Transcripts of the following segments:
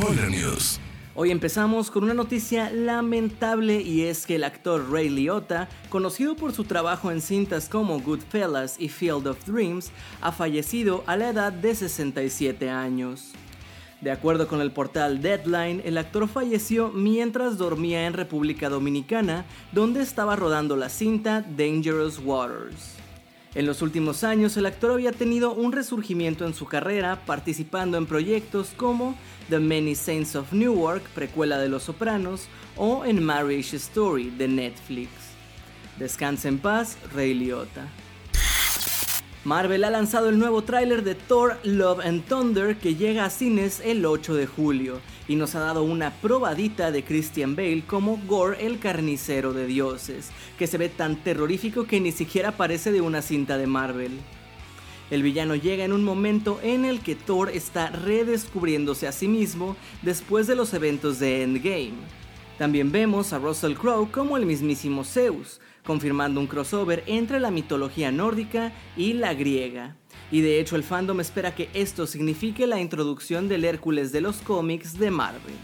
News. Hoy empezamos con una noticia lamentable y es que el actor Ray Liotta, conocido por su trabajo en cintas como Goodfellas y Field of Dreams, ha fallecido a la edad de 67 años. De acuerdo con el portal Deadline, el actor falleció mientras dormía en República Dominicana, donde estaba rodando la cinta Dangerous Waters. En los últimos años, el actor había tenido un resurgimiento en su carrera, participando en proyectos como The Many Saints of Newark, precuela de Los Sopranos, o en Marriage Story de Netflix. Descansa en paz, Ray Liotta. Marvel ha lanzado el nuevo tráiler de Thor Love and Thunder que llega a cines el 8 de julio y nos ha dado una probadita de Christian Bale como Gore el carnicero de dioses, que se ve tan terrorífico que ni siquiera parece de una cinta de Marvel. El villano llega en un momento en el que Thor está redescubriéndose a sí mismo después de los eventos de Endgame. También vemos a Russell Crowe como el mismísimo Zeus, confirmando un crossover entre la mitología nórdica y la griega. Y de hecho el fandom espera que esto signifique la introducción del Hércules de los cómics de Marvel.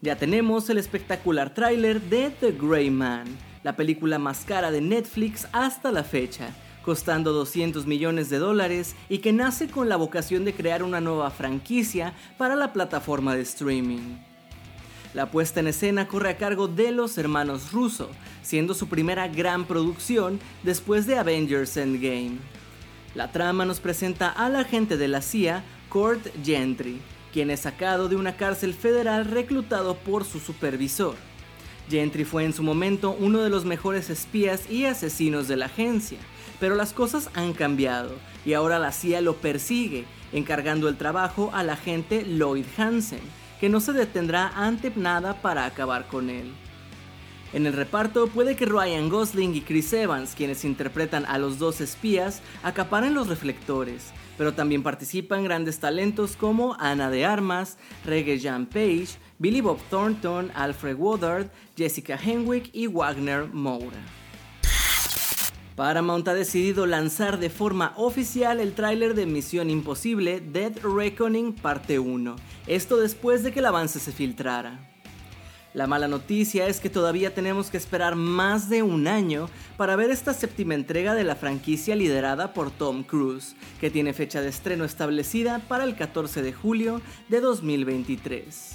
Ya tenemos el espectacular tráiler de The Grey Man, la película más cara de Netflix hasta la fecha, costando 200 millones de dólares y que nace con la vocación de crear una nueva franquicia para la plataforma de streaming. La puesta en escena corre a cargo de los hermanos Russo, siendo su primera gran producción después de Avengers Endgame. La trama nos presenta al agente de la CIA, Kurt Gentry, quien es sacado de una cárcel federal reclutado por su supervisor. Gentry fue en su momento uno de los mejores espías y asesinos de la agencia, pero las cosas han cambiado y ahora la CIA lo persigue, encargando el trabajo al agente Lloyd Hansen, que no se detendrá ante nada para acabar con él. En el reparto puede que Ryan Gosling y Chris Evans, quienes interpretan a los dos espías, acaparen los reflectores, pero también participan grandes talentos como Ana de Armas, Reggae Jan Page, Billy Bob Thornton, Alfred Woodard, Jessica Henwick y Wagner Moura. Paramount ha decidido lanzar de forma oficial el tráiler de Misión Imposible Dead Reckoning Parte 1, esto después de que el avance se filtrara. La mala noticia es que todavía tenemos que esperar más de un año para ver esta séptima entrega de la franquicia liderada por Tom Cruise, que tiene fecha de estreno establecida para el 14 de julio de 2023.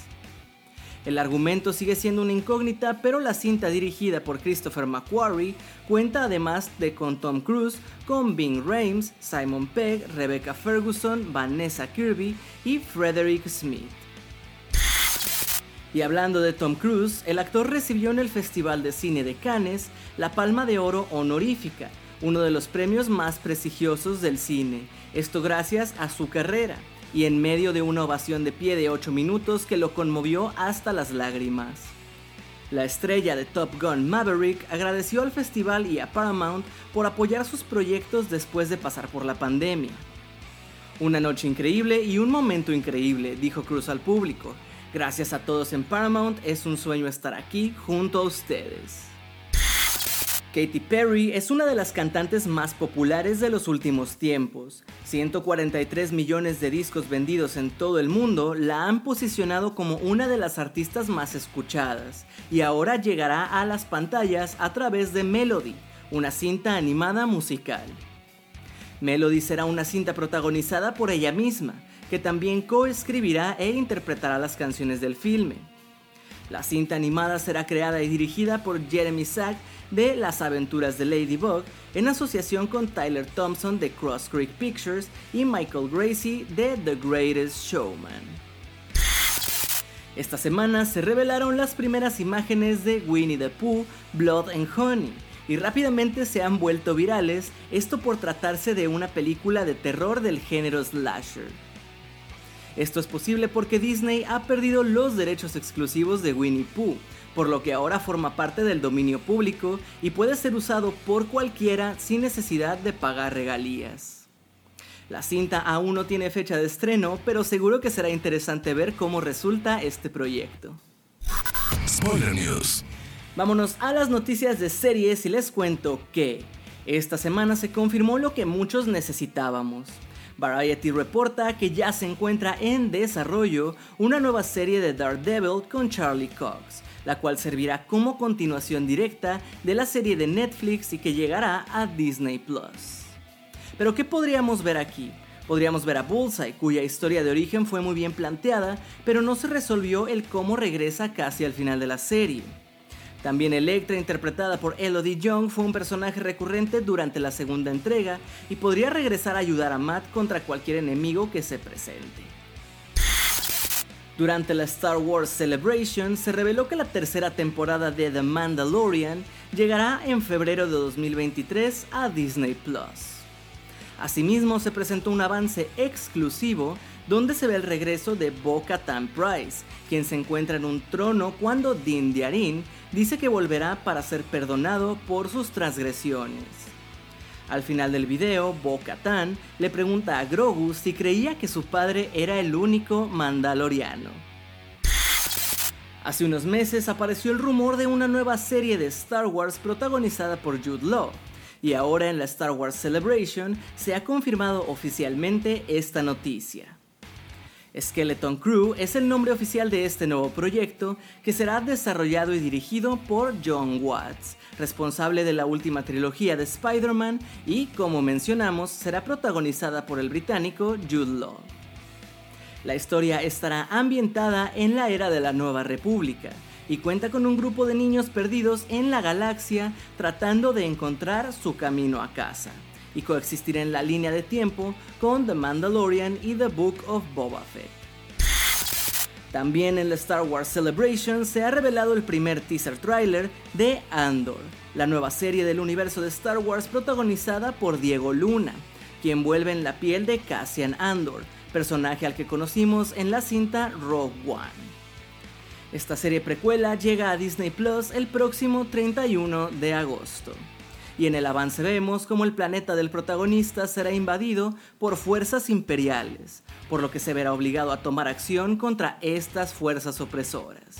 El argumento sigue siendo una incógnita, pero la cinta dirigida por Christopher McQuarrie cuenta además de con Tom Cruise, con Bing Rames, Simon Pegg, Rebecca Ferguson, Vanessa Kirby y Frederick Smith. Y hablando de Tom Cruise, el actor recibió en el Festival de Cine de Cannes la Palma de Oro honorífica, uno de los premios más prestigiosos del cine, esto gracias a su carrera, y en medio de una ovación de pie de 8 minutos que lo conmovió hasta las lágrimas. La estrella de Top Gun Maverick agradeció al festival y a Paramount por apoyar sus proyectos después de pasar por la pandemia. Una noche increíble y un momento increíble, dijo Cruz al público, Gracias a todos en Paramount, es un sueño estar aquí junto a ustedes. Katy Perry es una de las cantantes más populares de los últimos tiempos. 143 millones de discos vendidos en todo el mundo la han posicionado como una de las artistas más escuchadas y ahora llegará a las pantallas a través de Melody, una cinta animada musical. Melody será una cinta protagonizada por ella misma, que también coescribirá e interpretará las canciones del filme. La cinta animada será creada y dirigida por Jeremy Sack de Las aventuras de Ladybug en asociación con Tyler Thompson de Cross Creek Pictures y Michael Gracie de The Greatest Showman. Esta semana se revelaron las primeras imágenes de Winnie the Pooh, Blood and Honey, y rápidamente se han vuelto virales, esto por tratarse de una película de terror del género slasher. Esto es posible porque Disney ha perdido los derechos exclusivos de Winnie Pooh, por lo que ahora forma parte del dominio público y puede ser usado por cualquiera sin necesidad de pagar regalías. La cinta aún no tiene fecha de estreno, pero seguro que será interesante ver cómo resulta este proyecto. Spoiler News. Vámonos a las noticias de series y les cuento que esta semana se confirmó lo que muchos necesitábamos. Variety reporta que ya se encuentra en desarrollo una nueva serie de Daredevil con Charlie Cox, la cual servirá como continuación directa de la serie de Netflix y que llegará a Disney Plus. Pero ¿qué podríamos ver aquí? Podríamos ver a Bullseye, cuya historia de origen fue muy bien planteada, pero no se resolvió el cómo regresa casi al final de la serie. También Electra, interpretada por Elodie Young, fue un personaje recurrente durante la segunda entrega y podría regresar a ayudar a Matt contra cualquier enemigo que se presente. Durante la Star Wars Celebration se reveló que la tercera temporada de The Mandalorian llegará en febrero de 2023 a Disney Plus. Asimismo, se presentó un avance exclusivo donde se ve el regreso de Bo-Katan Price, quien se encuentra en un trono cuando Din Djarin dice que volverá para ser perdonado por sus transgresiones. Al final del video, Bo-Katan le pregunta a Grogu si creía que su padre era el único mandaloriano. Hace unos meses apareció el rumor de una nueva serie de Star Wars protagonizada por Jude Law, y ahora en la Star Wars Celebration se ha confirmado oficialmente esta noticia. Skeleton Crew es el nombre oficial de este nuevo proyecto que será desarrollado y dirigido por John Watts, responsable de la última trilogía de Spider-Man y, como mencionamos, será protagonizada por el británico Jude Law. La historia estará ambientada en la era de la Nueva República, y cuenta con un grupo de niños perdidos en la galaxia tratando de encontrar su camino a casa y coexistir en la línea de tiempo con The Mandalorian y The Book of Boba Fett. También en la Star Wars Celebration se ha revelado el primer teaser trailer de Andor, la nueva serie del universo de Star Wars protagonizada por Diego Luna, quien vuelve en la piel de Cassian Andor, personaje al que conocimos en la cinta Rogue One. Esta serie precuela llega a Disney Plus el próximo 31 de agosto. Y en el avance vemos como el planeta del protagonista será invadido por fuerzas imperiales, por lo que se verá obligado a tomar acción contra estas fuerzas opresoras.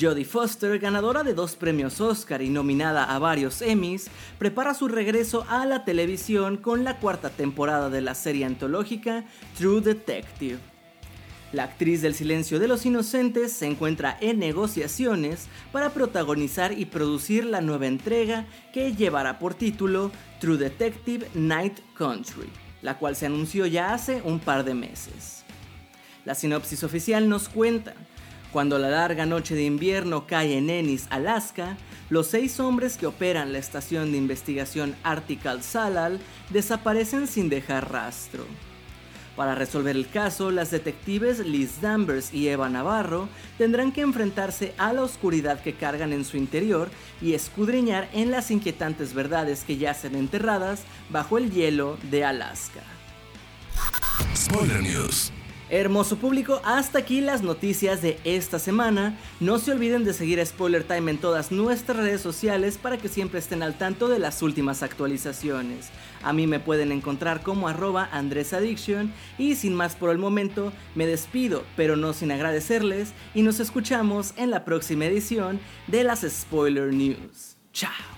Jodie Foster, ganadora de dos premios Oscar y nominada a varios Emmys, prepara su regreso a la televisión con la cuarta temporada de la serie antológica True Detective. La actriz del Silencio de los Inocentes se encuentra en negociaciones para protagonizar y producir la nueva entrega que llevará por título True Detective Night Country, la cual se anunció ya hace un par de meses. La sinopsis oficial nos cuenta, cuando la larga noche de invierno cae en Ennis, Alaska, los seis hombres que operan la estación de investigación Artical Salal desaparecen sin dejar rastro. Para resolver el caso, las detectives Liz Danvers y Eva Navarro tendrán que enfrentarse a la oscuridad que cargan en su interior y escudriñar en las inquietantes verdades que yacen enterradas bajo el hielo de Alaska. Spoiler News. Hermoso público, hasta aquí las noticias de esta semana. No se olviden de seguir a Spoiler Time en todas nuestras redes sociales para que siempre estén al tanto de las últimas actualizaciones. A mí me pueden encontrar como arroba Addiction y sin más por el momento me despido, pero no sin agradecerles y nos escuchamos en la próxima edición de las Spoiler News. Chao.